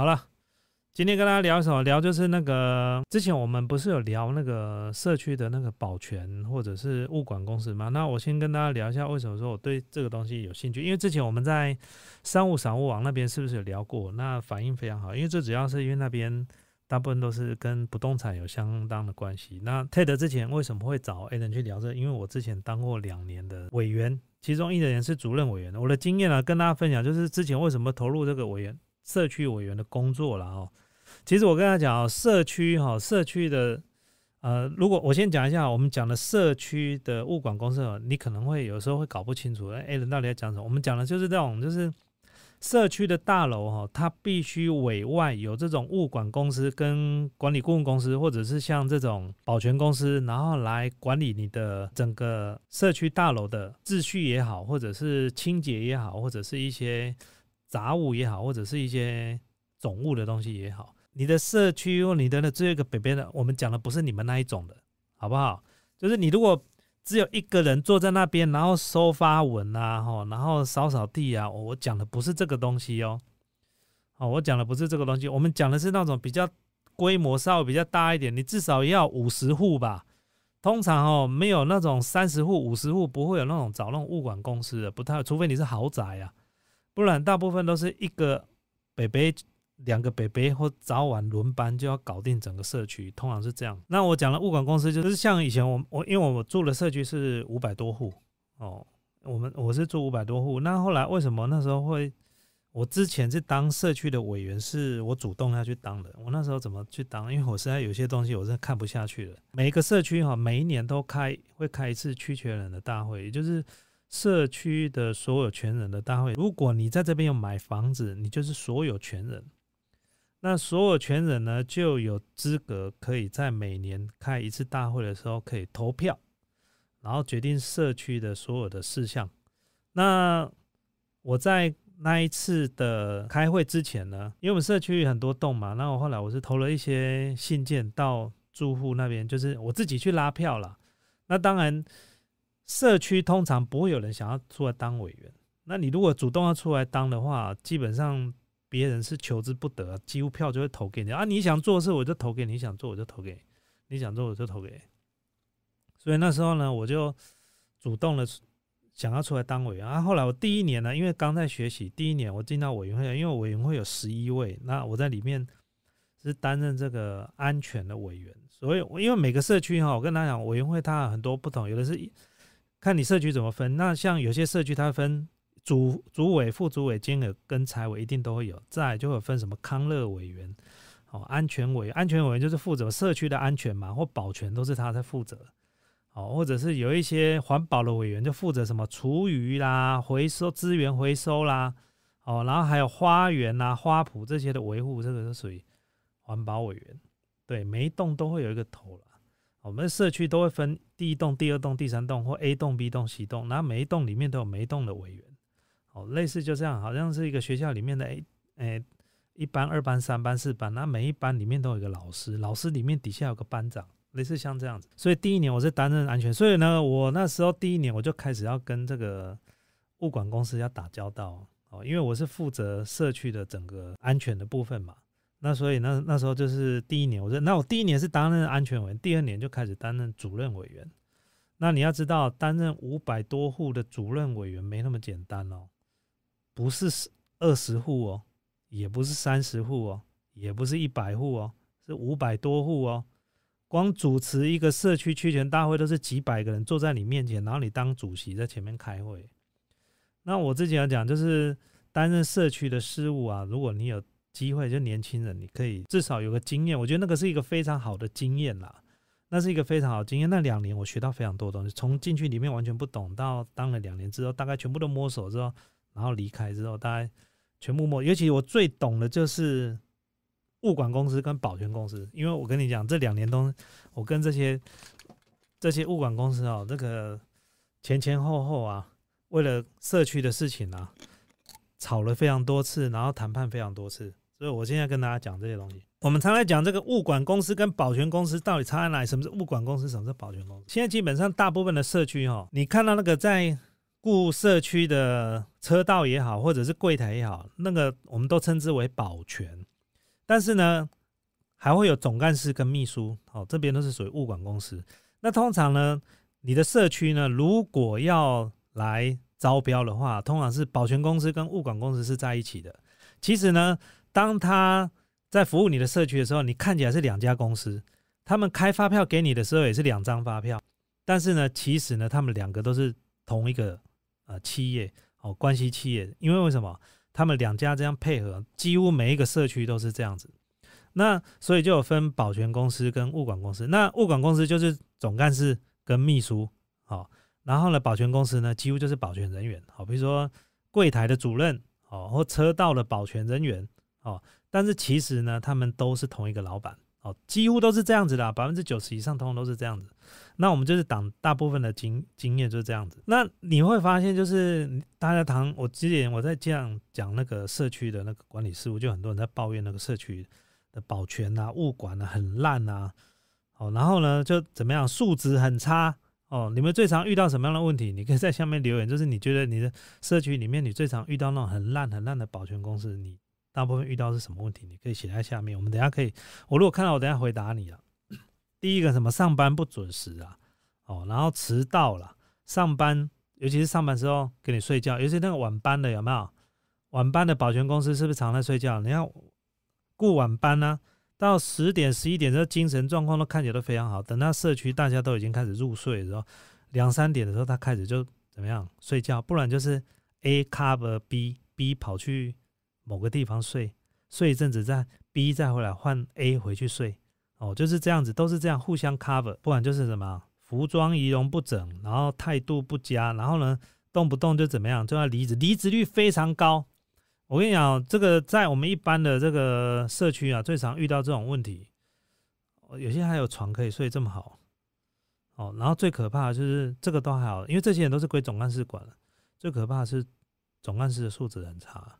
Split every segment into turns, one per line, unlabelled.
好了，今天跟大家聊什么？聊就是那个之前我们不是有聊那个社区的那个保全或者是物管公司吗？那我先跟大家聊一下为什么说我对这个东西有兴趣，因为之前我们在商务商务网那边是不是有聊过？那反应非常好，因为最主要是因为那边大部分都是跟不动产有相当的关系。那 TED 之前为什么会找 A 人去聊这？因为我之前当过两年的委员，其中一人是主任委员。我的经验呢，跟大家分享，就是之前为什么投入这个委员。社区委员的工作了哦，其实我跟他讲，社区哈，社区的呃，如果我先讲一下，我们讲的社区的物管公司，你可能会有时候会搞不清楚，哎，人到底在讲什么？我们讲的就是这种，就是社区的大楼哈，它必须委外有这种物管公司跟管理顾问公司，或者是像这种保全公司，然后来管理你的整个社区大楼的秩序也好，或者是清洁也好，或者是一些。杂物也好，或者是一些总物的东西也好，你的社区或你的那这个北边的，我们讲的不是你们那一种的，好不好？就是你如果只有一个人坐在那边，然后收发文啊，吼，然后扫扫地啊，我讲的不是这个东西哦。哦，我讲的不是这个东西，我们讲的是那种比较规模稍微比较大一点，你至少要五十户吧。通常哦，没有那种三十户、五十户，不会有那种找那种物管公司的，不太，除非你是豪宅啊。不然，大部分都是一个北北、两个北北或早晚轮班就要搞定整个社区，通常是这样。那我讲了物管公司，就是像以前我我因为我住的社区是五百多户哦，我们我是住五百多户。那后来为什么那时候会？我之前是当社区的委员，是我主动要去当的。我那时候怎么去当？因为我实在有些东西我是看不下去了。每一个社区哈，每一年都开会开一次区权人的大会，也就是。社区的所有权人的大会，如果你在这边有买房子，你就是所有权人。那所有权人呢，就有资格可以在每年开一次大会的时候可以投票，然后决定社区的所有的事项。那我在那一次的开会之前呢，因为我们社区很多栋嘛，那我后来我是投了一些信件到住户那边，就是我自己去拉票了。那当然。社区通常不会有人想要出来当委员，那你如果主动要出来当的话，基本上别人是求之不得，几乎票就会投给你啊。你想做事我就投给你，想做我就投给你，你想做我就投给你。所以那时候呢，我就主动的想要出来当委员啊。后来我第一年呢，因为刚在学习，第一年我进到委员会，因为委员会有十一位，那我在里面是担任这个安全的委员。所以因为每个社区哈，我跟他讲，委员会它很多不同，有的是。看你社区怎么分，那像有些社区它分主主委、副主委、兼委跟财委一定都会有，再就会分什么康乐委员、哦安全委、安全委员就是负责社区的安全嘛，或保全都是他在负责，哦或者是有一些环保的委员就负责什么厨余啦、回收资源回收啦，哦然后还有花园啊、花圃这些的维护，这个是属于环保委员，对，每一栋都会有一个头了。我们社区都会分第一栋、第二栋、第三栋或 A 栋、B 栋、C 栋，然后每一栋里面都有每一栋的委员，哦，类似就这样，好像是一个学校里面的 A，诶，一班、二班、三班、四班，那每一班里面都有一个老师，老师里面底下有个班长，类似像这样子。所以第一年我是担任安全，所以呢，我那时候第一年我就开始要跟这个物管公司要打交道，哦，因为我是负责社区的整个安全的部分嘛。那所以那那时候就是第一年，我说那我第一年是担任安全委员，第二年就开始担任主任委员。那你要知道，担任五百多户的主任委员没那么简单哦，不是十二十户哦，也不是三十户哦，也不是一百户哦，是五百多户哦。光主持一个社区区权大会都是几百个人坐在你面前，然后你当主席在前面开会。那我自己要讲，就是担任社区的事务啊，如果你有。机会就年轻人，你可以至少有个经验，我觉得那个是一个非常好的经验啦。那是一个非常好经验。那两年我学到非常多东西，从进去里面完全不懂，到当了两年之后，大概全部都摸索之后，然后离开之后，大概全部摸。尤其我最懂的就是物管公司跟保全公司，因为我跟你讲，这两年都我跟这些这些物管公司哦，这个前前后后啊，为了社区的事情啊，吵了非常多次，然后谈判非常多次。所以我现在跟大家讲这些东西。我们常来讲这个物管公司跟保全公司到底差在哪里？什么是物管公司？什么是保全公司？现在基本上大部分的社区哈，你看到那个在顾社区的车道也好，或者是柜台也好，那个我们都称之为保全。但是呢，还会有总干事跟秘书，哦，这边都是属于物管公司。那通常呢，你的社区呢，如果要来招标的话，通常是保全公司跟物管公司是在一起的。其实呢，当他在服务你的社区的时候，你看起来是两家公司，他们开发票给你的时候也是两张发票，但是呢，其实呢，他们两个都是同一个呃企业哦，关系企业。因为为什么？他们两家这样配合，几乎每一个社区都是这样子。那所以就有分保全公司跟物管公司。那物管公司就是总干事跟秘书，好，然后呢，保全公司呢，几乎就是保全人员，好，比如说柜台的主任，哦，或车道的保全人员，哦，但是其实呢，他们都是同一个老板，哦，几乎都是这样子的，百分之九十以上通通都是这样子。那我们就是党大部分的经经验就是这样子。那你会发现，就是大家谈我之前我在这样讲那个社区的那个管理事务，就很多人在抱怨那个社区的保全啊、物管啊很烂啊。哦，然后呢，就怎么样，素质很差哦。你们最常遇到什么样的问题？你可以在下面留言，就是你觉得你的社区里面你最常遇到那种很烂很烂的保全公司，你大部分遇到是什么问题？你可以写在下面，我们等下可以，我如果看到，我等下回答你了。第一个什么上班不准时啊，哦，然后迟到了，上班尤其是上班时候给你睡觉，尤其那个晚班的有没有？晚班的保全公司是不是常在睡觉？你要过晚班呢，到十点十一点，这精神状况都看起来都非常好。等到社区大家都已经开始入睡的时候，两三点的时候他开始就怎么样睡觉，不然就是 A cover B，B 跑去某个地方睡，睡一阵子再 B 再回来换 A 回去睡。哦，就是这样子，都是这样互相 cover，不管就是什么服装仪容不整，然后态度不佳，然后呢动不动就怎么样就要离职，离职率非常高。我跟你讲，这个在我们一般的这个社区啊，最常遇到这种问题。有些还有床可以睡这么好，哦，然后最可怕的就是这个都还好，因为这些人都是归总干事管了。最可怕的是总干事的素质很差，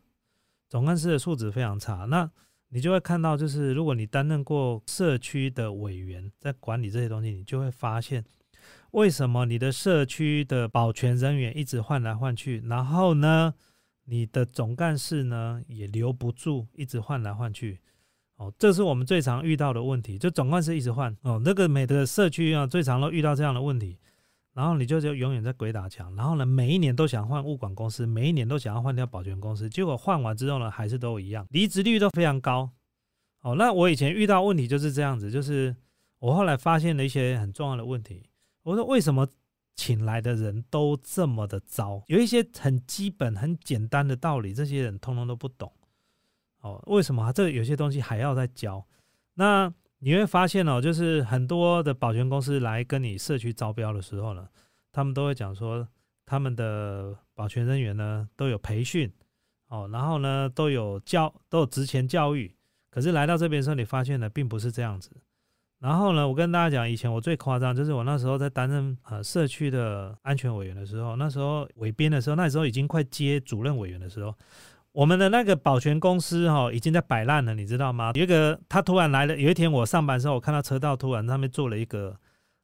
总干事的素质非常差。那你就会看到，就是如果你担任过社区的委员，在管理这些东西，你就会发现，为什么你的社区的保全人员一直换来换去，然后呢，你的总干事呢也留不住，一直换来换去。哦，这是我们最常遇到的问题，就总干事一直换。哦，那个每个社区啊，最常都遇到这样的问题。然后你就就永远在鬼打墙，然后呢，每一年都想换物管公司，每一年都想要换掉保全公司，结果换完之后呢，还是都一样，离职率都非常高。哦，那我以前遇到问题就是这样子，就是我后来发现了一些很重要的问题。我说为什么请来的人都这么的糟？有一些很基本、很简单的道理，这些人通通都不懂。哦，为什么这有些东西还要再教？那？你会发现哦，就是很多的保全公司来跟你社区招标的时候呢，他们都会讲说，他们的保全人员呢都有培训哦，然后呢都有教都有职前教育，可是来到这边的时候，你发现呢并不是这样子。然后呢，我跟大家讲，以前我最夸张，就是我那时候在担任呃社区的安全委员的时候，那时候委编的时候，那时候已经快接主任委员的时候。我们的那个保全公司哈，已经在摆烂了，你知道吗？有一个他突然来了，有一天我上班的时候，我看到车道突然上面坐了一个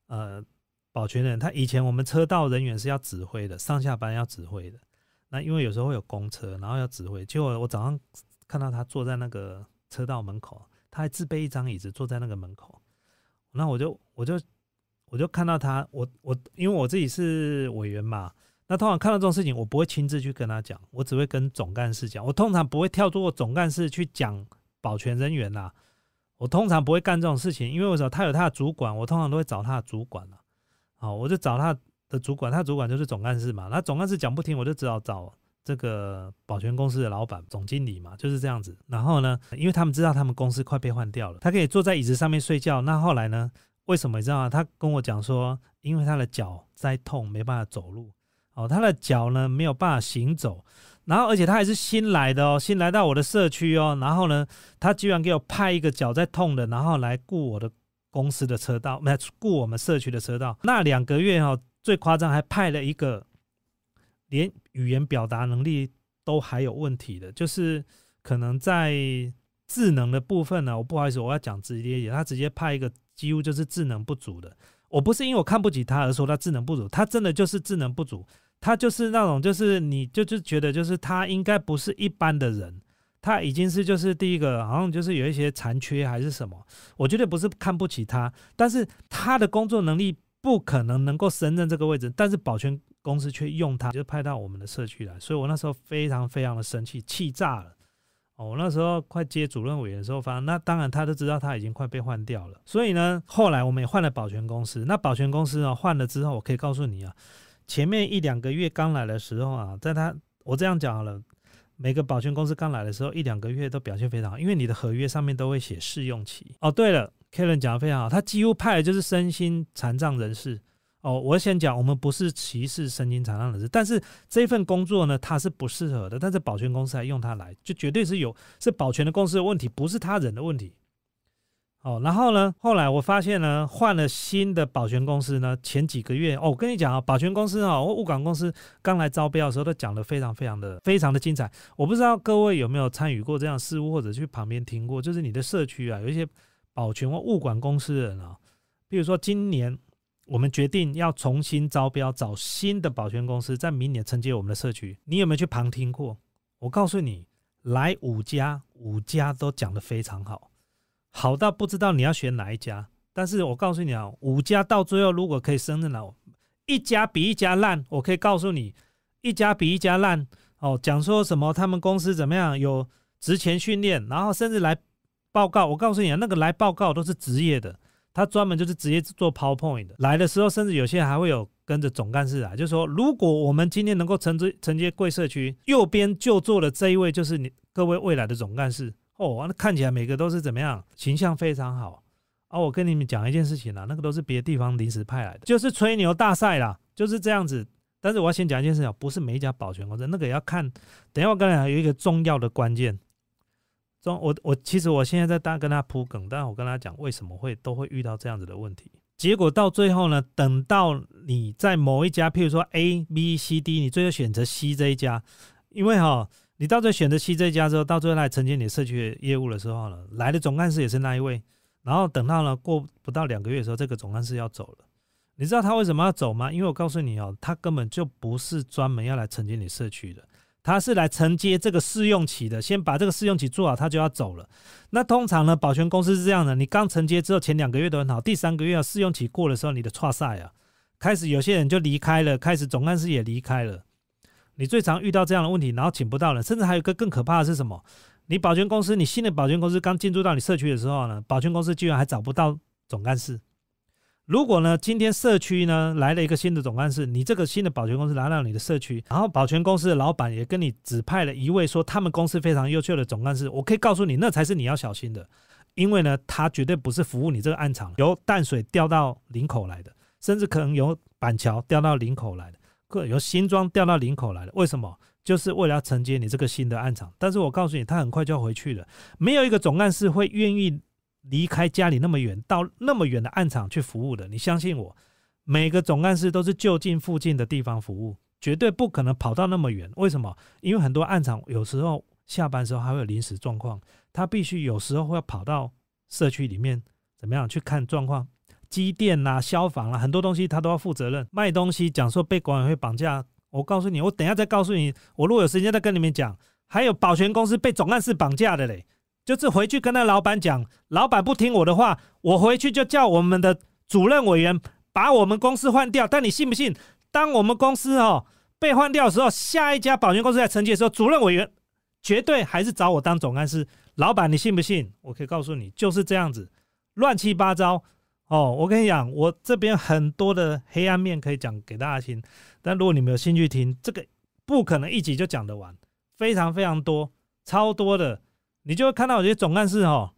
呃保全人。他以前我们车道人员是要指挥的，上下班要指挥的。那因为有时候会有公车，然后要指挥。结果我早上看到他坐在那个车道门口，他还自备一张椅子坐在那个门口。那我就我就我就看到他，我我因为我自己是委员嘛。那通常看到这种事情，我不会亲自去跟他讲，我只会跟总干事讲。我通常不会跳过总干事去讲保全人员呐。我通常不会干这种事情，因为为什么？他有他的主管，我通常都会找他的主管了。好，我就找他的主管，他主管就是总干事嘛。那总干事讲不听，我就只好找这个保全公司的老板、总经理嘛，就是这样子。然后呢，因为他们知道他们公司快被换掉了，他可以坐在椅子上面睡觉。那后来呢？为什么你知道吗？他跟我讲说，因为他的脚在痛，没办法走路。哦，他的脚呢没有办法行走，然后而且他还是新来的哦，新来到我的社区哦，然后呢，他居然给我派一个脚在痛的，然后来雇我的公司的车道，没雇我们社区的车道。那两个月哈，最夸张还派了一个连语言表达能力都还有问题的，就是可能在智能的部分呢，我不好意思，我要讲直接一点，他直接派一个几乎就是智能不足的。我不是因为我看不起他而说他智能不足，他真的就是智能不足。他就是那种，就是你就是觉得，就是他应该不是一般的人，他已经是就是第一个，好像就是有一些残缺还是什么。我绝对不是看不起他，但是他的工作能力不可能能够胜任这个位置，但是保全公司却用他，就派到我们的社区来，所以我那时候非常非常的生气，气炸了。哦，我那时候快接主任委员的时候，反正那当然他都知道他已经快被换掉了，所以呢，后来我们也换了保全公司。那保全公司呢换了之后，我可以告诉你啊，前面一两个月刚来的时候啊，在他我这样讲好了。每个保全公司刚来的时候，一两个月都表现非常好，因为你的合约上面都会写试用期。哦，对了，Karen 讲的非常好，他几乎派的就是身心残障人士。哦，我先讲，我们不是歧视身心残障人士，但是这份工作呢，他是不适合的。但是保全公司还用他来，就绝对是有是保全的公司的问题，不是他人的问题。哦，然后呢？后来我发现呢，换了新的保全公司呢。前几个月哦，我跟你讲啊，保全公司啊，物管公司刚来招标的时候，都讲的非常非常的非常的精彩。我不知道各位有没有参与过这样事务，或者去旁边听过。就是你的社区啊，有一些保全或物管公司的人啊，比如说今年我们决定要重新招标，找新的保全公司，在明年承接我们的社区。你有没有去旁听过？我告诉你，来五家，五家都讲的非常好。好到不知道你要选哪一家，但是我告诉你啊，五家到最后如果可以升任了，一家比一家烂，我可以告诉你，一家比一家烂哦。讲说什么他们公司怎么样，有职前训练，然后甚至来报告。我告诉你啊，那个来报告都是职业的，他专门就是直接做 PowerPoint 的。来的时候，甚至有些还会有跟着总干事啊，就是说，如果我们今天能够承接承接贵社区，右边就坐的这一位就是你各位未来的总干事。哦，那看起来每个都是怎么样，形象非常好啊！我跟你们讲一件事情啦，那个都是别的地方临时派来的，就是吹牛大赛啦，就是这样子。但是我要先讲一件事情，不是每一家保全公司，那个也要看。等下我跟你讲有一个重要的关键，中我我其实我现在在大跟他铺梗，但我跟他讲为什么会都会遇到这样子的问题。结果到最后呢，等到你在某一家，譬如说 A、B、C、D，你最后选择 C 这一家，因为哈。你到最后选择 C 这家之后，到最后来承接你社区业务的时候呢，来的总干事也是那一位。然后等到了过不到两个月的时候，这个总干事要走了。你知道他为什么要走吗？因为我告诉你哦，他根本就不是专门要来承接你社区的，他是来承接这个试用期的。先把这个试用期做好，他就要走了。那通常呢，保全公司是这样的：你刚承接之后，前两个月都很好，第三个月试用期过的时候，你的差赛啊，开始有些人就离开了，开始总干事也离开了。你最常遇到这样的问题，然后请不到人，甚至还有一个更可怕的是什么？你保全公司，你新的保全公司刚进驻到你社区的时候呢，保全公司居然还找不到总干事。如果呢，今天社区呢来了一个新的总干事，你这个新的保全公司来到你的社区，然后保全公司的老板也跟你指派了一位说他们公司非常优秀的总干事，我可以告诉你，那才是你要小心的，因为呢，他绝对不是服务你这个暗场，由淡水调到林口来的，甚至可能由板桥调到林口来的。个由新庄调到林口来了，为什么？就是为了要承接你这个新的暗场。但是我告诉你，他很快就要回去了。没有一个总干事会愿意离开家里那么远，到那么远的暗场去服务的。你相信我，每个总干事都是就近附近的地方服务，绝对不可能跑到那么远。为什么？因为很多暗场有时候下班时候还会有临时状况，他必须有时候会跑到社区里面怎么样去看状况。机电呐、消防啊，很多东西他都要负责任。卖东西讲说被管委会绑架，我告诉你，我等下再告诉你。我如果有时间再跟你们讲。还有保全公司被总干事绑架的嘞，就是回去跟那老板讲，老板不听我的话，我回去就叫我们的主任委员把我们公司换掉。但你信不信？当我们公司哦被换掉的时候，下一家保全公司在承接的时候，主任委员绝对还是找我当总干事。老板，你信不信？我可以告诉你，就是这样子，乱七八糟。哦，我跟你讲，我这边很多的黑暗面可以讲给大家听，但如果你们有兴趣听，这个不可能一集就讲得完，非常非常多，超多的，你就会看到有些总干事哦，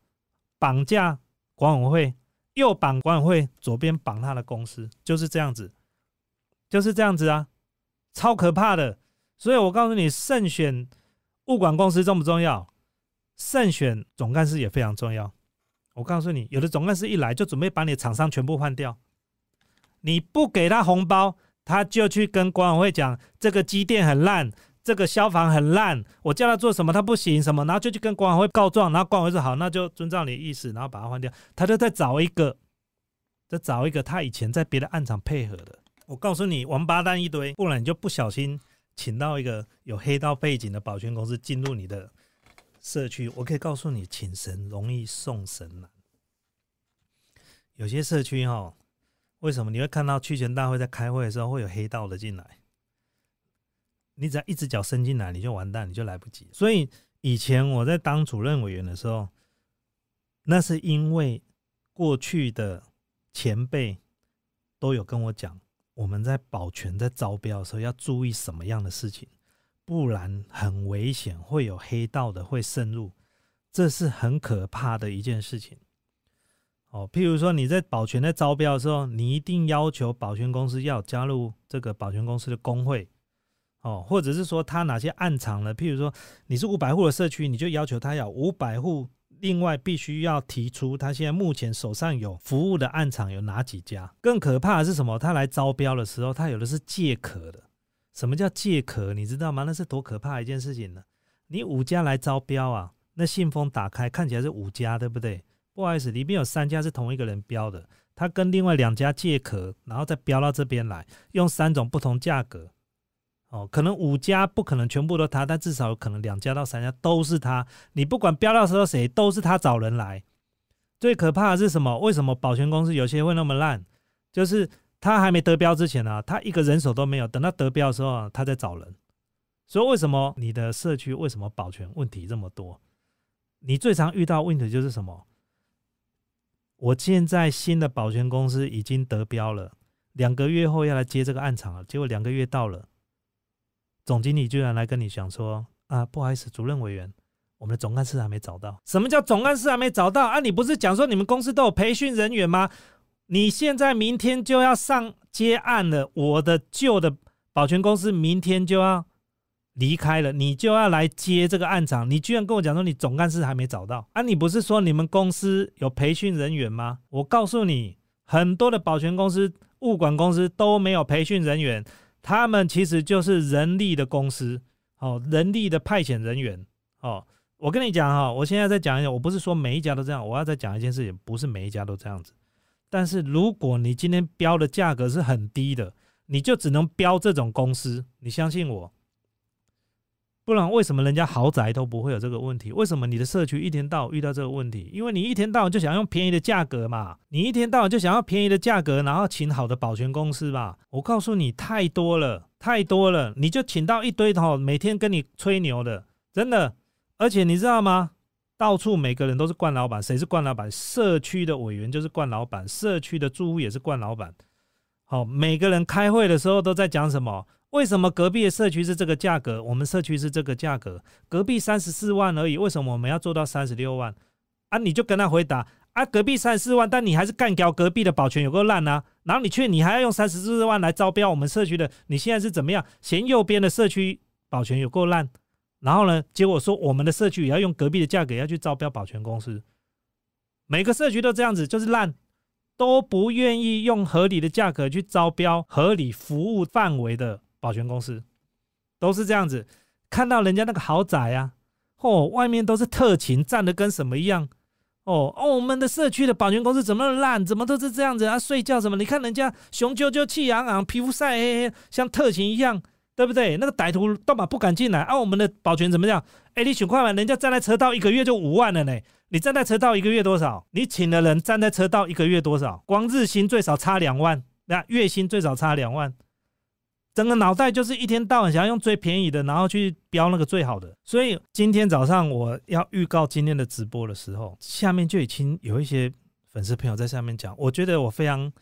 绑架管委会，右绑管委会，左边绑他的公司，就是这样子，就是这样子啊，超可怕的。所以我告诉你，慎选物管公司重不重要？慎选总干事也非常重要。我告诉你，有的总干事一来就准备把你的厂商全部换掉，你不给他红包，他就去跟管委会讲这个机电很烂，这个消防很烂，我叫他做什么他不行什么，然后就去跟管委会告状，然后管委会说好，那就遵照你的意思，然后把他换掉，他就再找一个，再找一个他以前在别的暗场配合的。我告诉你，王八蛋一堆，不然你就不小心请到一个有黑道背景的保全公司进入你的。社区，我可以告诉你，请神容易送神难。有些社区哈，为什么你会看到区权大会在开会的时候会有黑道的进来？你只要一只脚伸进来，你就完蛋，你就来不及。所以以前我在当主任委员的时候，那是因为过去的前辈都有跟我讲，我们在保全在招标的时候要注意什么样的事情，不然很危险，会有黑道的会渗入，这是很可怕的一件事情。哦，譬如说你在保全在招标的时候，你一定要求保全公司要加入这个保全公司的工会。哦，或者是说他哪些暗场呢？譬如说你是五百户的社区，你就要求他要五百户，另外必须要提出他现在目前手上有服务的暗场有哪几家。更可怕的是什么？他来招标的时候，他有的是借壳的。什么叫借壳？你知道吗？那是多可怕一件事情呢？你五家来招标啊，那信封打开看起来是五家，对不对？不好意思，里面有三家是同一个人标的，他跟另外两家借壳，然后再标到这边来，用三种不同价格。哦，可能五家不可能全部都他，但至少有可能两家到三家都是他。你不管标到时候谁，都是他找人来。最可怕的是什么？为什么保全公司有些会那么烂？就是他还没得标之前呢，他一个人手都没有。等他得标的时候，他在找人。所以为什么你的社区为什么保全问题这么多？你最常遇到问题就是什么？我现在新的保全公司已经得标了，两个月后要来接这个案场了，结果两个月到了。总经理居然来跟你讲说啊，不好意思，主任委员，我们的总干事还没找到。什么叫总干事还没找到啊？你不是讲说你们公司都有培训人员吗？你现在明天就要上接案了，我的旧的保全公司明天就要离开了，你就要来接这个案场。你居然跟我讲说你总干事还没找到啊？你不是说你们公司有培训人员吗？我告诉你，很多的保全公司、物管公司都没有培训人员。他们其实就是人力的公司，哦，人力的派遣人员，哦，我跟你讲哈，我现在再讲一下，我不是说每一家都这样，我要再讲一件事情，不是每一家都这样子，但是如果你今天标的价格是很低的，你就只能标这种公司，你相信我。不然为什么人家豪宅都不会有这个问题？为什么你的社区一天到晚遇到这个问题？因为你一天到晚就想用便宜的价格嘛，你一天到晚就想要便宜的价格，然后请好的保全公司吧。我告诉你，太多了，太多了，你就请到一堆的，每天跟你吹牛的，真的。而且你知道吗？到处每个人都是冠老板，谁是冠老板？社区的委员就是冠老板，社区的住户也是冠老板。好，每个人开会的时候都在讲什么？为什么隔壁的社区是这个价格，我们社区是这个价格？隔壁三十四万而已，为什么我们要做到三十六万？啊，你就跟他回答啊，隔壁三十四万，但你还是干掉隔壁的保全有够烂啊！然后你却你还要用三十四万来招标我们社区的，你现在是怎么样？嫌右边的社区保全有够烂，然后呢，结果说我们的社区也要用隔壁的价格要去招标保全公司，每个社区都这样子，就是烂。都不愿意用合理的价格去招标合理服务范围的保全公司，都是这样子。看到人家那个豪宅啊，哦，外面都是特勤站的跟什么一样，哦哦，我们的社区的保全公司怎么烂，怎么都是这样子啊？睡觉什么？你看人家雄赳赳气昂昂，皮肤晒黑黑，像特勤一样，对不对？那个歹徒都嘛不敢进来啊。我们的保全怎么样？哎，你想快嘛，人家站在车道一个月就五万了呢。你站在车道一个月多少？你请的人站在车道一个月多少？光日薪最少差两万，那月薪最少差两万，整个脑袋就是一天到晚想要用最便宜的，然后去标那个最好的。所以今天早上我要预告今天的直播的时候，下面就已经有一些粉丝朋友在下面讲，我觉得我非常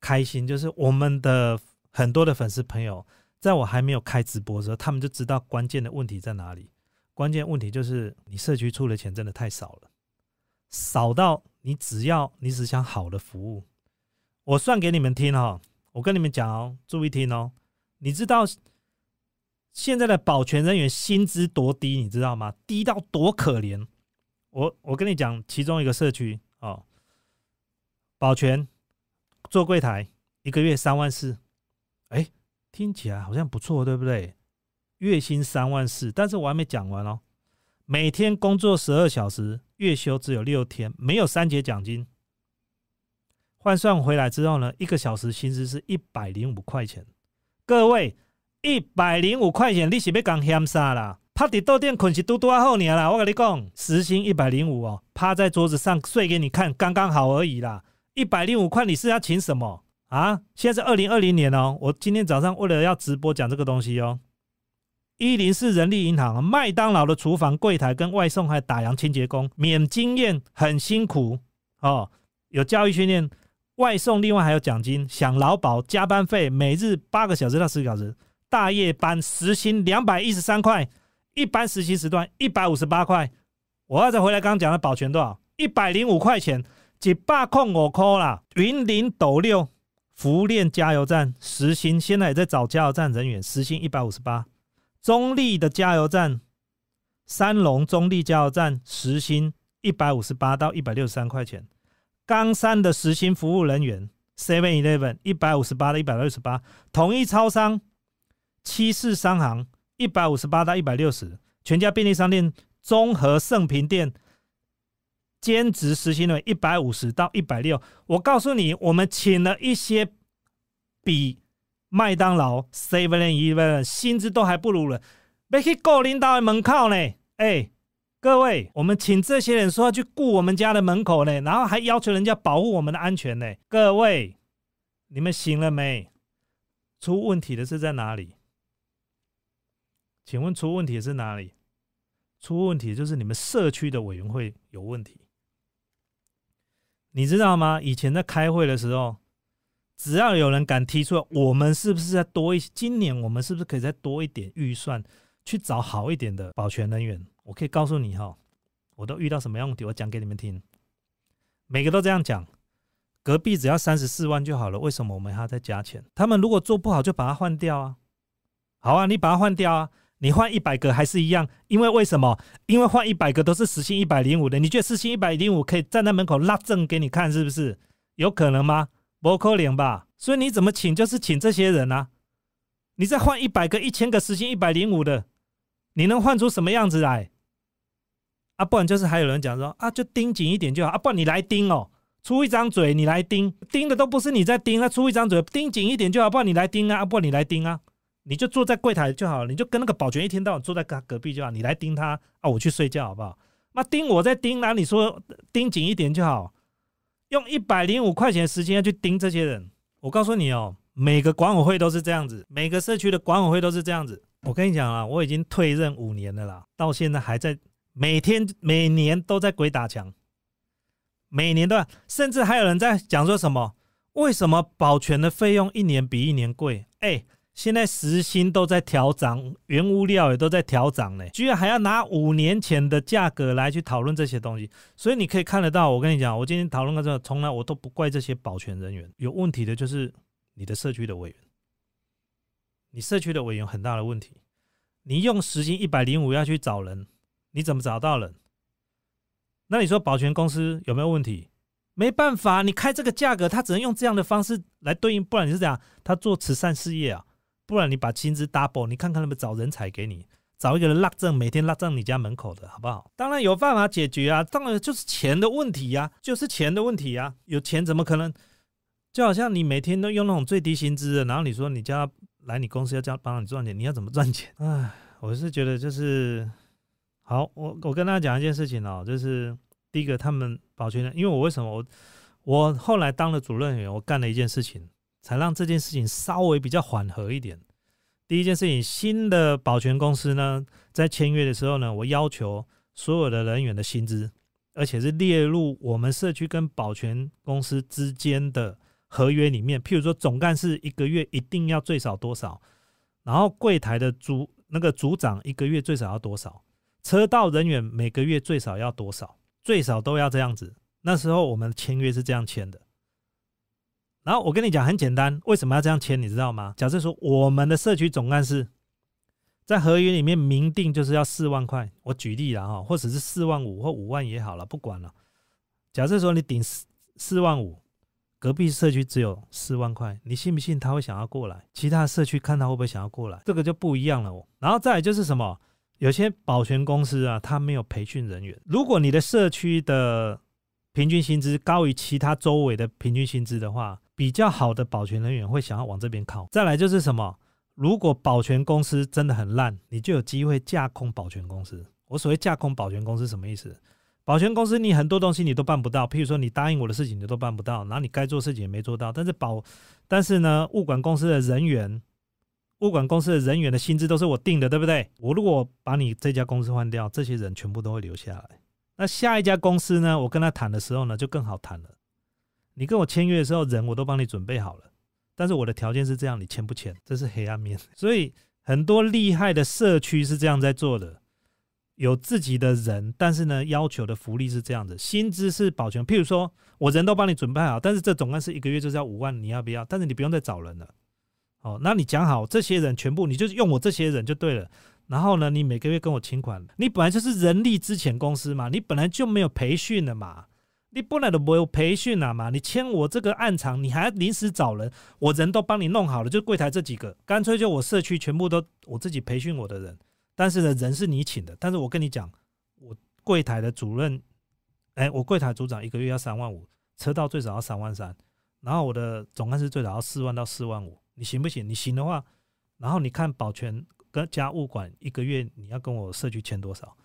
开心，就是我们的很多的粉丝朋友，在我还没有开直播的时候，他们就知道关键的问题在哪里。关键问题就是你社区出的钱真的太少了。少到你只要你只想好的服务，我算给你们听哦。我跟你们讲哦，注意听哦。你知道现在的保全人员薪资多低，你知道吗？低到多可怜。我我跟你讲，其中一个社区哦，保全做柜台一个月三万四，哎，听起来好像不错，对不对？月薪三万四，但是我还没讲完哦。每天工作十二小时，月休只有六天，没有三节奖金。换算回来之后呢，一个小时薪资是一百零五块钱。各位，一百零五块钱，你是要讲嫌啥啦？趴伫豆店困是嘟嘟啊后年啦，我跟你讲，时薪一百零五哦，趴在桌子上睡给你看，刚刚好而已啦。一百零五块，你是要请什么啊？现在是二零二零年哦，我今天早上为了要直播讲这个东西哦。一零四人力银行、麦当劳的厨房柜台跟外送还打烊清洁工免经验，很辛苦哦。有教育训练，外送另外还有奖金，享劳保、加班费，每日八个小时到十个小时，大夜班时薪两百一十三块，一般实习时段一百五十八块。我要再回来刚刚讲的保全多少？一百零五块钱，几百控我扣啦。云林斗六福链加油站时薪现在也在找加油站人员，时薪一百五十八。中立的加油站，三龙中立加油站时薪一百五十八到一百六十三块钱。冈山的时薪服务人员，Seven Eleven 一百五十八到一百六十八。统一超商、七四商行一百五十八到一百六十。全家便利商店、综合盛平店兼职时薪为一百五十到一百六。我告诉你，我们请了一些比。麦当劳、Seven Eleven 薪资都还不如了，别去顾领导的门口呢。哎，各位，我们请这些人说要去顾我们家的门口呢，然后还要求人家保护我们的安全呢。各位，你们醒了没？出问题的是在哪里？请问出问题的是哪里？出问题就是你们社区的委员会有问题。你知道吗？以前在开会的时候。只要有人敢提出，我们是不是再多一？今年我们是不是可以再多一点预算去找好一点的保全人员？我可以告诉你哈，我都遇到什么样问题，我讲给你们听。每个都这样讲，隔壁只要三十四万就好了，为什么我们还要再加钱？他们如果做不好，就把它换掉啊。好啊，你把它换掉啊，你换一百个还是一样，因为为什么？因为换一百个都是时薪一百零五的，你觉得时薪一百零五可以站在门口拉证给你看，是不是？有可能吗？不可能吧？所以你怎么请就是请这些人啊？你再换一百个、一千个时薪一百零五的，你能换出什么样子来？啊，不然就是还有人讲说啊，就盯紧一点就好啊，不然你来盯哦，出一张嘴你来盯，盯的都不是你在盯，啊出一张嘴盯紧一点就好，不然你来盯啊，啊，不然你来盯啊，你就坐在柜台就好了，你就跟那个保全一天到晚坐在他隔壁就好，你来盯他啊，我去睡觉好不好？那盯我在盯哪？你说盯紧一点就好。用一百零五块钱的时间要去盯这些人，我告诉你哦，每个管委会都是这样子，每个社区的管委会都是这样子。我跟你讲啊，我已经退任五年了啦，到现在还在每天每年都在鬼打墙，每年都，甚至还有人在讲说什么，为什么保全的费用一年比一年贵？哎。现在时薪都在调涨，原物料也都在调涨呢，居然还要拿五年前的价格来去讨论这些东西，所以你可以看得到，我跟你讲，我今天讨论到这，从来我都不怪这些保全人员，有问题的就是你的社区的委员，你社区的委员很大的问题，你用时薪一百零五要去找人，你怎么找到人？那你说保全公司有没有问题？没办法，你开这个价格，他只能用这样的方式来对应，不然你是这样，他做慈善事业啊。不然你把薪资 double，你看看他们找人才给你，找一个人拉证，每天拉证你家门口的好不好？当然有办法解决啊，当然就是钱的问题呀，就是钱的问题呀。有钱怎么可能？就好像你每天都用那种最低薪资的，然后你说你叫他来你公司要叫帮你赚钱，你要怎么赚钱？唉，我是觉得就是好，我我跟大家讲一件事情哦，就是第一个他们保全的，因为我为什么我我后来当了主任员，我干了一件事情。才让这件事情稍微比较缓和一点。第一件事情，新的保全公司呢，在签约的时候呢，我要求所有的人员的薪资，而且是列入我们社区跟保全公司之间的合约里面。譬如说，总干事一个月一定要最少多少，然后柜台的组那个组长一个月最少要多少，车道人员每个月最少要多少，最少都要这样子。那时候我们签约是这样签的。然后我跟你讲很简单，为什么要这样签？你知道吗？假设说我们的社区总干事在合约里面明定就是要四万块，我举例了哈，或者是四万五或五万也好了，不管了。假设说你顶四四万五，隔壁社区只有四万块，你信不信他会想要过来？其他社区看他会不会想要过来？这个就不一样了。然后再来就是什么？有些保全公司啊，他没有培训人员。如果你的社区的平均薪资高于其他周围的平均薪资的话，比较好的保全人员会想要往这边靠。再来就是什么？如果保全公司真的很烂，你就有机会架空保全公司。我所谓架空保全公司什么意思？保全公司你很多东西你都办不到，譬如说你答应我的事情你都办不到，然后你该做事情也没做到。但是保，但是呢，物管公司的人员，物管公司的人员的薪资都是我定的，对不对？我如果把你这家公司换掉，这些人全部都会留下来。那下一家公司呢？我跟他谈的时候呢，就更好谈了。你跟我签约的时候，人我都帮你准备好了，但是我的条件是这样，你签不签？这是黑暗面。所以很多厉害的社区是这样在做的。有自己的人，但是呢，要求的福利是这样的，薪资是保全。譬如说，我人都帮你准备好，但是这总干事一个月就是要五万，你要不要？但是你不用再找人了。哦，那你讲好，这些人全部你就用我这些人就对了。然后呢，你每个月跟我请款，你本来就是人力资遣公司嘛，你本来就没有培训的嘛，你本来都没有培训了嘛，你签我这个暗场，你还临时找人，我人都帮你弄好了，就柜台这几个，干脆就我社区全部都我自己培训我的人。但是呢，人是你请的。但是我跟你讲，我柜台的主任，哎，我柜台组长一个月要三万五，车道最少要三万三，然后我的总干事最少要四万到四万五，你行不行？你行的话，然后你看保全跟家务管一个月你要跟我社区签多少？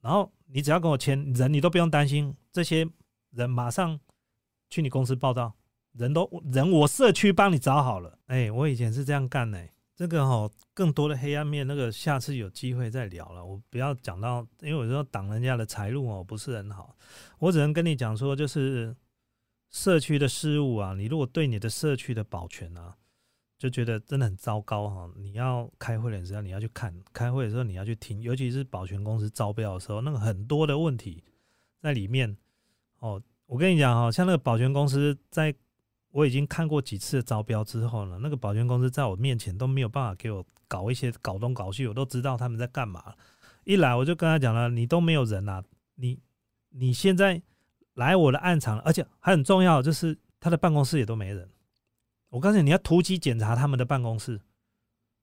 然后你只要跟我签人，你都不用担心，这些人马上去你公司报道，人都人我社区帮你找好了。哎，我以前是这样干的。这个哈，更多的黑暗面，那个下次有机会再聊了。我不要讲到，因为我说挡人家的财路哦，不是很好。我只能跟你讲说，就是社区的事务啊，你如果对你的社区的保全啊，就觉得真的很糟糕哈，你要开会的时候你要去看，开会的时候你要去听，尤其是保全公司招标的时候，那个很多的问题在里面哦。我跟你讲哈，像那个保全公司在。我已经看过几次招标之后呢，那个保全公司在我面前都没有办法给我搞一些搞东搞西，我都知道他们在干嘛。一来我就跟他讲了，你都没有人啊，你你现在来我的暗场，而且还很重要，就是他的办公室也都没人。我告诉你，你要突击检查他们的办公室，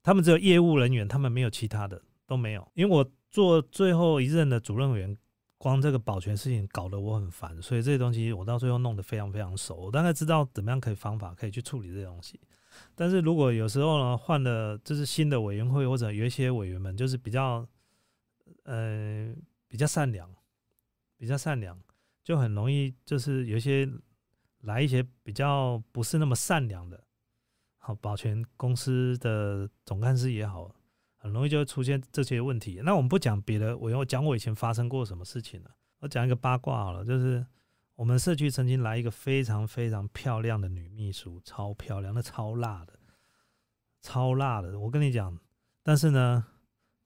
他们只有业务人员，他们没有其他的都没有。因为我做最后一任的主任委员。光这个保全事情搞得我很烦，所以这些东西我到最后弄得非常非常熟，我大概知道怎么样可以方法可以去处理这些东西。但是如果有时候呢换了就是新的委员会或者有一些委员们就是比较呃比较善良，比较善良，就很容易就是有一些来一些比较不是那么善良的，好保全公司的总干事也好。很容易就会出现这些问题。那我们不讲别的，我要讲我以前发生过什么事情了。我讲一个八卦好了，就是我们社区曾经来一个非常非常漂亮的女秘书，超漂亮，那超辣的，超辣的。我跟你讲，但是呢，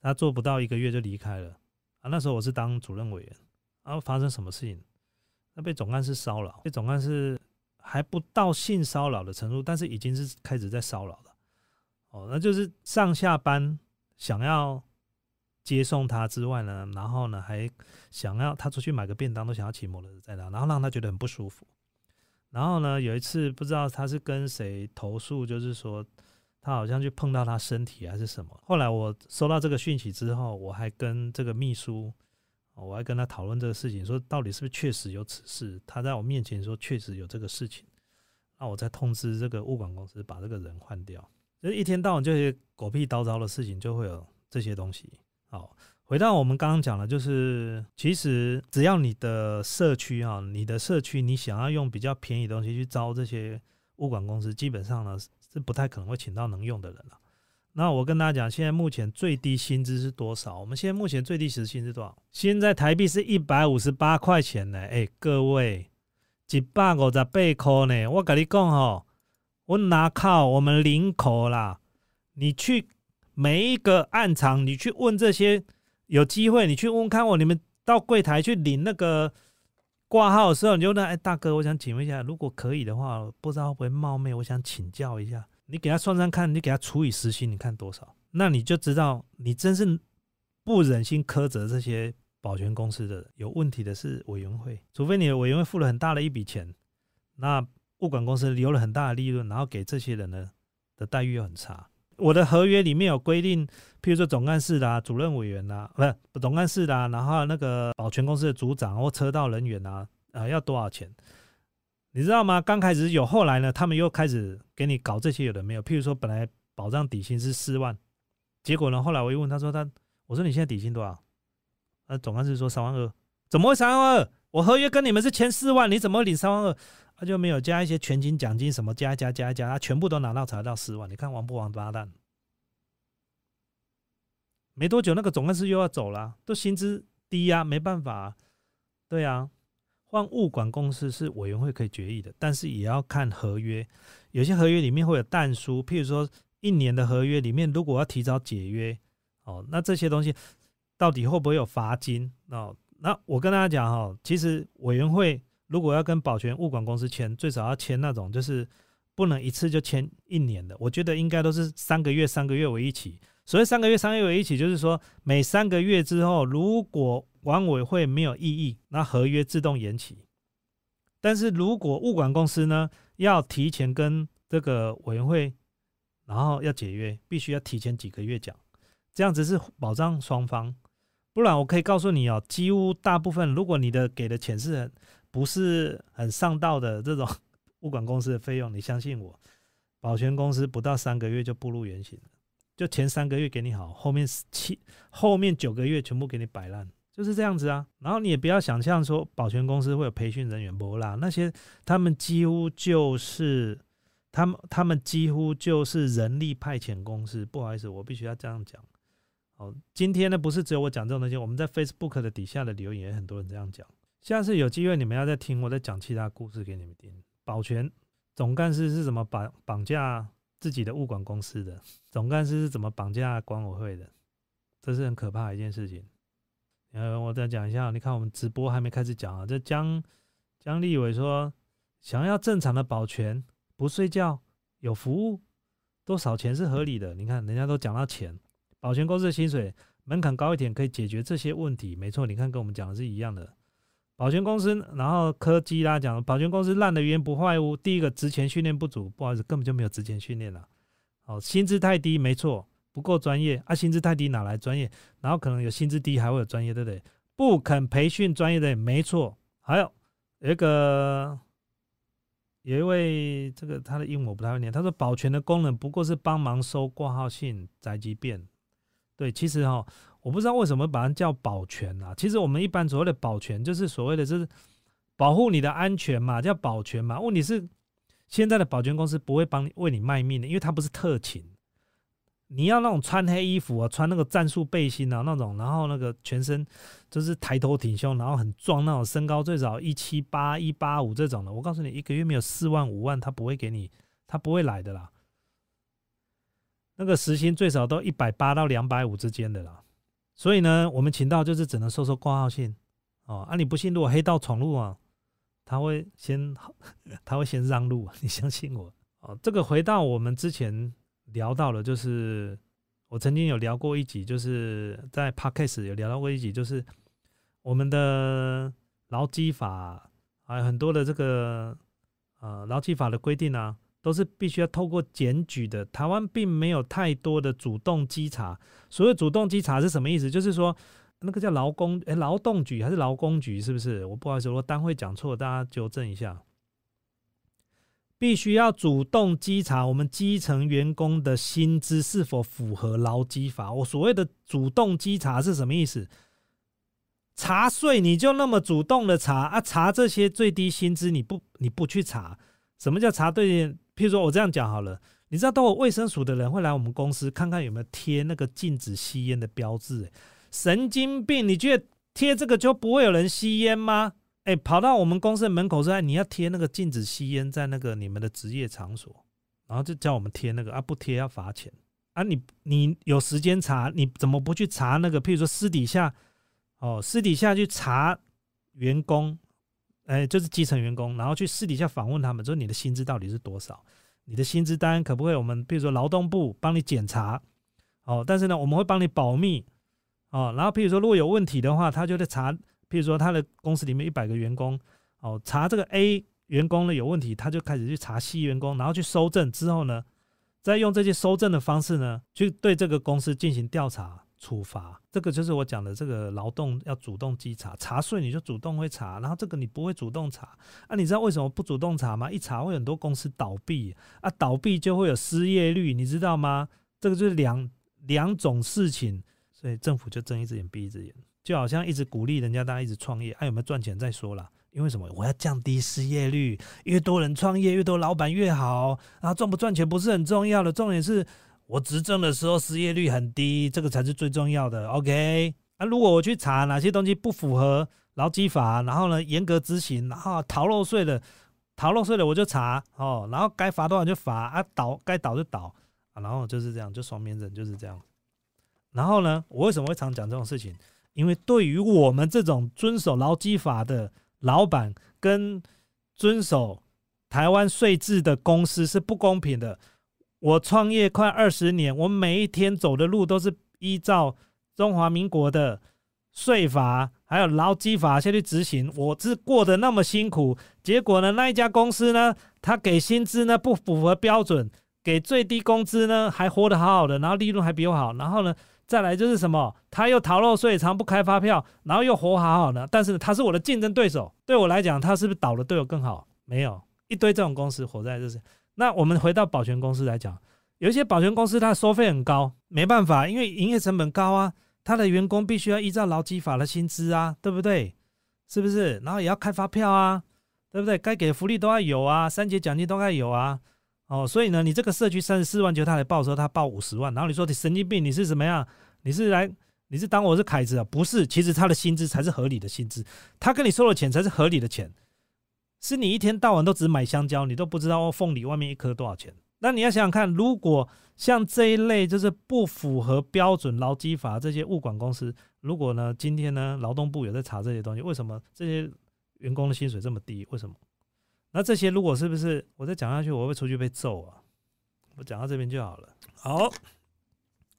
她做不到一个月就离开了啊。那时候我是当主任委员，然后发生什么事情？那被总干事骚扰，被总干事还不到性骚扰的程度，但是已经是开始在骚扰了。哦，那就是上下班。想要接送他之外呢，然后呢还想要他出去买个便当，都想要骑摩托车载他，然后让他觉得很不舒服。然后呢有一次不知道他是跟谁投诉，就是说他好像去碰到他身体还是什么。后来我收到这个讯息之后，我还跟这个秘书，我还跟他讨论这个事情，说到底是不是确实有此事。他在我面前说确实有这个事情，那我再通知这个物管公司把这个人换掉。就是一天到晚这些狗屁叨叨的事情，就会有这些东西。好，回到我们刚刚讲的，就是其实只要你的社区啊，你的社区你想要用比较便宜的东西去招这些物管公司，基本上呢是不太可能会请到能用的人了。那我跟大家讲，现在目前最低薪资是多少？我们现在目前最低时薪是多少？现在台币是一百五十八块钱呢。哎，各位，一百五十八块呢，我跟你讲吼。我拿靠我们领口啦，你去每一个暗场，你去问这些有机会，你去问看我，你们到柜台去领那个挂号的时候，你就问：哎，大哥，我想请问一下，如果可以的话，不知道会不会冒昧，我想请教一下。你给他算算看，你给他除以时薪，你看多少？那你就知道，你真是不忍心苛责这些保全公司的有问题的是委员会，除非你的委员会付了很大的一笔钱，那。物管公司留了很大的利润，然后给这些人呢的待遇又很差。我的合约里面有规定，譬如说总干事啦、主任委员啦，不是总干事啦，然后那个保全公司的组长或车道人员啊，啊要多少钱？你知道吗？刚开始有，后来呢，他们又开始给你搞这些有的没有。譬如说，本来保障底薪是四万，结果呢，后来我一问他说他，我说你现在底薪多少？呃，总干事说三万二，怎么会三万二？我合约跟你们是签四万，你怎么领三万二？他就没有加一些全勤奖金什么加加加加，他全部都拿到才到四万，你看王不王八蛋？没多久，那个总干事又要走了，都薪资低呀，没办法。对啊，换物管公司是委员会可以决议的，但是也要看合约。有些合约里面会有淡书，譬如说一年的合约里面，如果要提早解约，哦，那这些东西到底会不会有罚金？哦，那我跟大家讲哈，其实委员会如果要跟保全物管公司签，最少要签那种就是不能一次就签一年的，我觉得应该都是三个月、三个月为一起。所以三个月、三个月为一起，就是说每三个月之后，如果管委会没有异议，那合约自动延期。但是如果物管公司呢，要提前跟这个委员会，然后要解约，必须要提前几个月讲，这样子是保障双方。不然我可以告诉你哦，几乎大部分，如果你的给的钱是很不是很上道的这种物管公司的费用，你相信我，保全公司不到三个月就步入原形了。就前三个月给你好，后面七后面九个月全部给你摆烂，就是这样子啊。然后你也不要想象说保全公司会有培训人员不啦，那些他们几乎就是他们他们几乎就是人力派遣公司。不好意思，我必须要这样讲。哦，今天呢不是只有我讲这种东西，我们在 Facebook 的底下的留言也很多人这样讲。下次有机会你们要再听我再讲其他故事给你们听。保全总干事是怎么绑绑架？自己的物管公司的总干事是怎么绑架管委会的？这是很可怕的一件事情。呃，我再讲一下，你看我们直播还没开始讲啊。这江江立伟说，想要正常的保全，不睡觉，有服务，多少钱是合理的？你看人家都讲到钱，保全公司的薪水门槛高一点可以解决这些问题。没错，你看跟我们讲的是一样的。保全公司，然后科技啦讲，保全公司烂的原因不坏屋。第一个，值钱训练不足，不好意思，根本就没有值钱训练了。好，薪资太低，没错，不够专业啊。薪资太低哪来专业？然后可能有薪资低还会有专业，对不对？不肯培训专业的，没错。还有有一个有一位，这个他的英文我不太会念，他说保全的功能不过是帮忙收挂号信、宅急便。对，其实哈。我不知道为什么把它叫保全啊？其实我们一般所谓的保全，就是所谓的就是保护你的安全嘛，叫保全嘛。问题是现在的保全公司不会帮你为你卖命的，因为它不是特勤。你要那种穿黑衣服啊，穿那个战术背心啊那种，然后那个全身就是抬头挺胸，然后很壮那种，身高最少一七八、一八五这种的。我告诉你，一个月没有四万五万，他不会给你，他不会来的啦。那个时薪最少都一百八到两百五之间的啦。所以呢，我们请到就是只能收收挂号信哦。啊，你不信，如果黑道闯入啊，他会先他会先让路，你相信我哦。这个回到我们之前聊到了，就是我曾经有聊过一集，就是在 Podcast 有聊到过一集，就是我们的劳基法还有很多的这个呃劳基法的规定啊。都是必须要透过检举的。台湾并没有太多的主动稽查。所谓主动稽查是什么意思？就是说，那个叫劳工诶，劳动局还是劳工局？是不是？我不好意思，我单会讲错，大家纠正一下。必须要主动稽查我们基层员工的薪资是否符合劳基法。我所谓的主动稽查是什么意思？查税你就那么主动的查啊？查这些最低薪资你不你不去查？什么叫查对？譬如说，我这样讲好了，你知道，都有卫生署的人会来我们公司看看有没有贴那个禁止吸烟的标志。神经病！你觉得贴这个就不会有人吸烟吗？哎，跑到我们公司的门口说，你要贴那个禁止吸烟在那个你们的职业场所，然后就叫我们贴那个啊，不贴要罚钱啊！你你有时间查，你怎么不去查那个？譬如说私底下哦，私底下去查员工。哎，就是基层员工，然后去私底下访问他们，说你的薪资到底是多少？你的薪资单可不可以我们，譬如说劳动部帮你检查？哦，但是呢，我们会帮你保密。哦，然后譬如说如果有问题的话，他就在查，譬如说他的公司里面一百个员工，哦，查这个 A 员工呢有问题，他就开始去查 C 员工，然后去收证之后呢，再用这些收证的方式呢，去对这个公司进行调查，处罚。这个就是我讲的这个劳动要主动稽查，查税你就主动会查，然后这个你不会主动查啊？你知道为什么不主动查吗？一查会很多公司倒闭啊，倒闭就会有失业率，你知道吗？这个就是两两种事情，所以政府就睁一只眼闭一只眼，就好像一直鼓励人家大家一直创业，哎，有没有赚钱再说啦。因为什么？我要降低失业率，越多人创业，越多老板越好。然后赚不赚钱不是很重要的，重点是我执政的时候失业率很低，这个才是最重要的。OK，啊，如果我去查哪些东西不符合劳基法，然后呢严格执行，然后逃漏税的，逃漏税的我就查哦，然后该罚多少就罚啊，倒该倒就倒啊，然后就是这样，就双面人就是这样。然后呢，我为什么会常讲这种事情？因为对于我们这种遵守劳基法的。老板跟遵守台湾税制的公司是不公平的。我创业快二十年，我每一天走的路都是依照中华民国的税法还有劳基法下去执行。我是过得那么辛苦，结果呢，那一家公司呢，他给薪资呢不符合标准，给最低工资呢还活得好好的，然后利润还比我好，然后呢？再来就是什么？他又逃漏税，常不开发票，然后又活好好的。但是他是我的竞争对手，对我来讲，他是不是倒了对我更好？没有，一堆这种公司活在就是。那我们回到保全公司来讲，有一些保全公司它收费很高，没办法，因为营业成本高啊，他的员工必须要依照劳基法的薪资啊，对不对？是不是？然后也要开发票啊，对不对？该给福利都要有啊，三节奖金都要有啊。哦，所以呢，你这个社区三十四万，就他来报的时候，他报五十万，然后你说你神经病，你是怎么样？你是来，你是当我是凯子啊？不是，其实他的薪资才是合理的薪资，他跟你收的钱才是合理的钱，是你一天到晚都只买香蕉，你都不知道凤梨外面一颗多少钱。那你要想想看，如果像这一类就是不符合标准劳基法这些物管公司，如果呢今天呢劳动部有在查这些东西，为什么这些员工的薪水这么低？为什么？那这些如果是不是我再讲下去，我会出去被揍啊？我讲到这边就好了。好，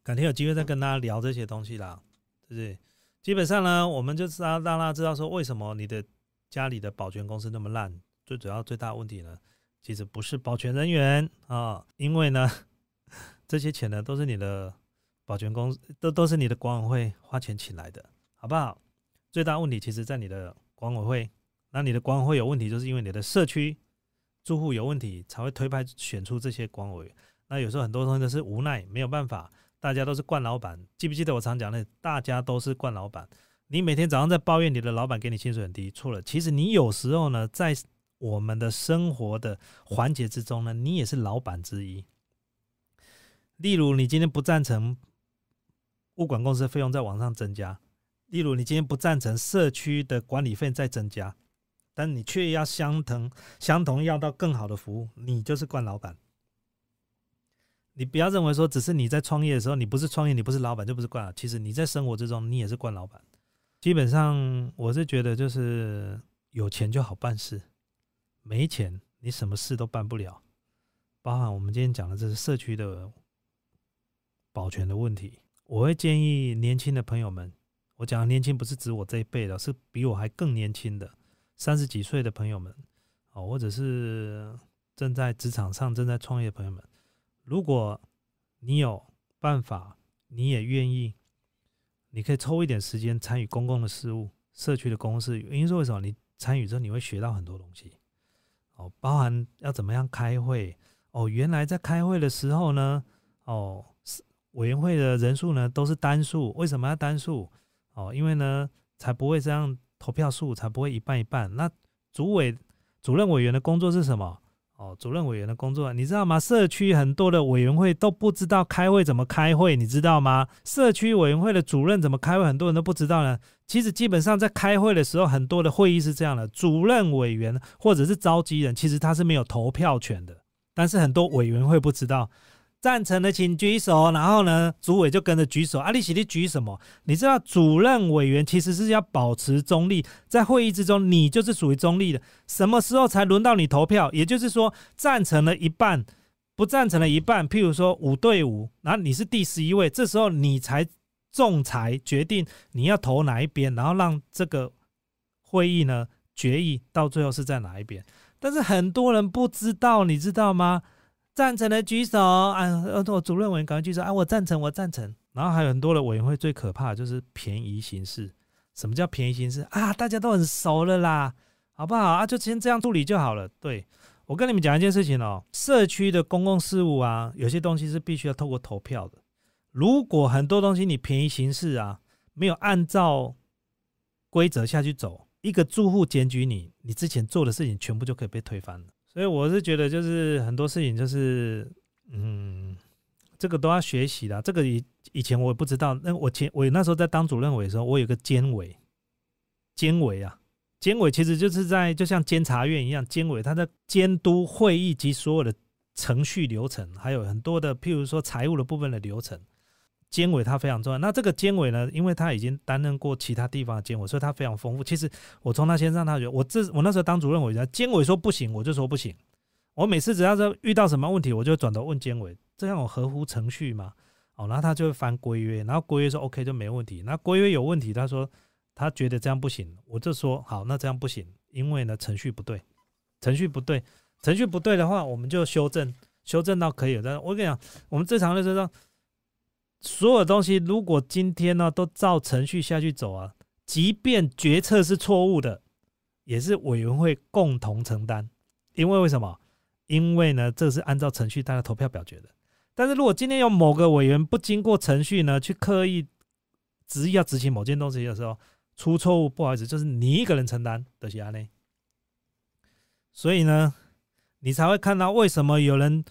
改天有机会再跟大家聊这些东西啦，对不对？基本上呢，我们就知道让大家知道说，为什么你的家里的保全公司那么烂？最主要最大问题呢，其实不是保全人员啊，因为呢，这些钱呢都是你的保全公司都都是你的管委会花钱请来的，好不好？最大问题其实在你的管委会。那你的管委会有问题，就是因为你的社区住户有问题，才会推派选出这些管委。那有时候很多东西都是无奈，没有办法，大家都是惯老板。记不记得我常讲的，大家都是惯老板。你每天早上在抱怨你的老板给你薪水很低，错了。其实你有时候呢，在我们的生活的环节之中呢，你也是老板之一。例如，你今天不赞成物管公司费用在往上增加；例如，你今天不赞成社区的管理费再增加。但你却要相同相同要到更好的服务，你就是惯老板。你不要认为说只是你在创业的时候，你不是创业，你不是老板就不是惯。其实你在生活之中，你也是惯老板。基本上我是觉得，就是有钱就好办事，没钱你什么事都办不了。包含我们今天讲的这是社区的保全的问题，我会建议年轻的朋友们，我讲的年轻不是指我这一辈的，是比我还更年轻的。三十几岁的朋友们，哦，或者是正在职场上正在创业的朋友们，如果你有办法，你也愿意，你可以抽一点时间参与公共的事务、社区的公事。因为说为什么？你参与之后，你会学到很多东西。哦，包含要怎么样开会。哦，原来在开会的时候呢，哦，委员会的人数呢都是单数。为什么要单数？哦，因为呢，才不会这样。投票数才不会一半一半。那主委、主任委员的工作是什么？哦，主任委员的工作，你知道吗？社区很多的委员会都不知道开会怎么开会，你知道吗？社区委员会的主任怎么开会，很多人都不知道呢。其实基本上在开会的时候，很多的会议是这样的：主任委员或者是召集人，其实他是没有投票权的。但是很多委员会不知道。赞成的请举手，然后呢，主委就跟着举手。阿里喜你举什么？你知道主任委员其实是要保持中立，在会议之中，你就是属于中立的。什么时候才轮到你投票？也就是说，赞成了一半，不赞成了一半。譬如说五对五，然后你是第十一位，这时候你才仲裁决定你要投哪一边，然后让这个会议呢决议到最后是在哪一边。但是很多人不知道，你知道吗？赞成的举手啊！我主任委员赶快举手啊！我赞成，我赞成。然后还有很多的委员会，最可怕的就是便宜行事。什么叫便宜行事啊？大家都很熟了啦，好不好啊？就先这样处理就好了。对我跟你们讲一件事情哦，社区的公共事务啊，有些东西是必须要透过投票的。如果很多东西你便宜行事啊，没有按照规则下去走，一个住户检举你，你之前做的事情全部就可以被推翻了。所以我是觉得，就是很多事情就是，嗯。这个都要学习的。这个以以前我也不知道。那我前我那时候在当主任委的时候，我有个监委，监委啊，监委其实就是在就像监察院一样，监委他在监督会议及所有的程序流程，还有很多的譬如说财务的部分的流程。监委他非常重要。那这个监委呢，因为他已经担任过其他地方的监委，所以他非常丰富。其实我从他身上，他觉得我这我那时候当主任委员，监委说不行，我就说不行。我每次只要是遇到什么问题，我就转头问监委。这样我合乎程序吗？哦，然后他就会翻规约，然后规约说 OK 就没问题。那规约有问题，他说他觉得这样不行，我就说好，那这样不行，因为呢程序不对，程序不对，程序不对的话，我们就修正，修正到可以。但是我跟你讲，我们正常的是说，所有东西如果今天呢都照程序下去走啊，即便决策是错误的，也是委员会共同承担，因为为什么？因为呢这是按照程序大家投票表决的。但是如果今天有某个委员不经过程序呢，去刻意执意要执行某件东西的时候出错误，不好意思，就是你一个人承担的压力。所以呢，你才会看到为什么有人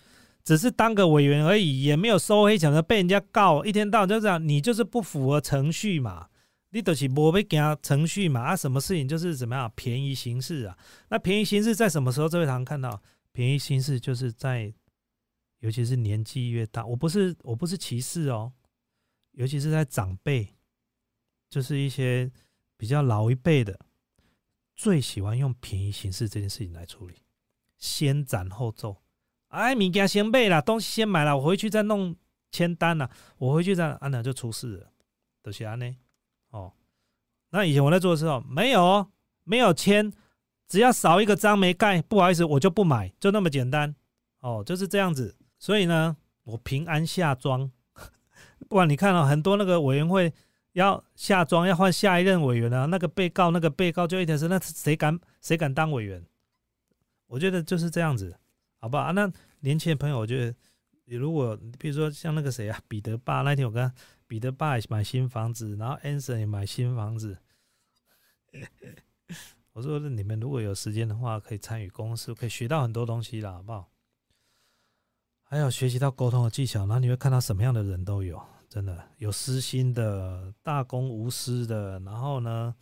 只是当个委员而已，也没有收黑钱的被人家告，一天到晚就这样，你就是不符合程序嘛，你都是不被给他程序嘛，啊，什么事情就是怎么样便宜行事啊？那便宜行事在什么时候？这位堂看到便宜行事就是在。尤其是年纪越大，我不是我不是歧视哦，尤其是在长辈，就是一些比较老一辈的，最喜欢用便宜形式这件事情来处理，先斩后奏。哎，物件先备了，东西先买了，我回去再弄签单了，我回去再安了就出事了，都是安呢。哦，那以前我在做的时候没有没有签，只要少一个章没盖，不好意思，我就不买，就那么简单。哦，就是这样子。所以呢，我平安下庄。不然你看到很多那个委员会要下庄，要换下一任委员啊，那个被告那个被告就一点是，那谁敢谁敢当委员？我觉得就是这样子，好不好？那年轻的朋友，我觉得你如果比如说像那个谁啊，彼得爸那天我跟彼得爸买新房子，然后 Anson 也买新房子，我说你们如果有时间的话，可以参与公司，可以学到很多东西啦，好不好？还有学习到沟通的技巧，然后你会看到什么样的人都有，真的有私心的、大公无私的，然后呢，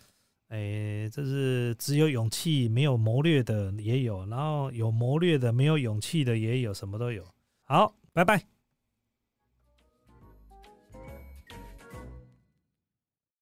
哎，这是只有勇气没有谋略的也有，然后有谋略的没有勇气的也有，什么都有。好，拜拜。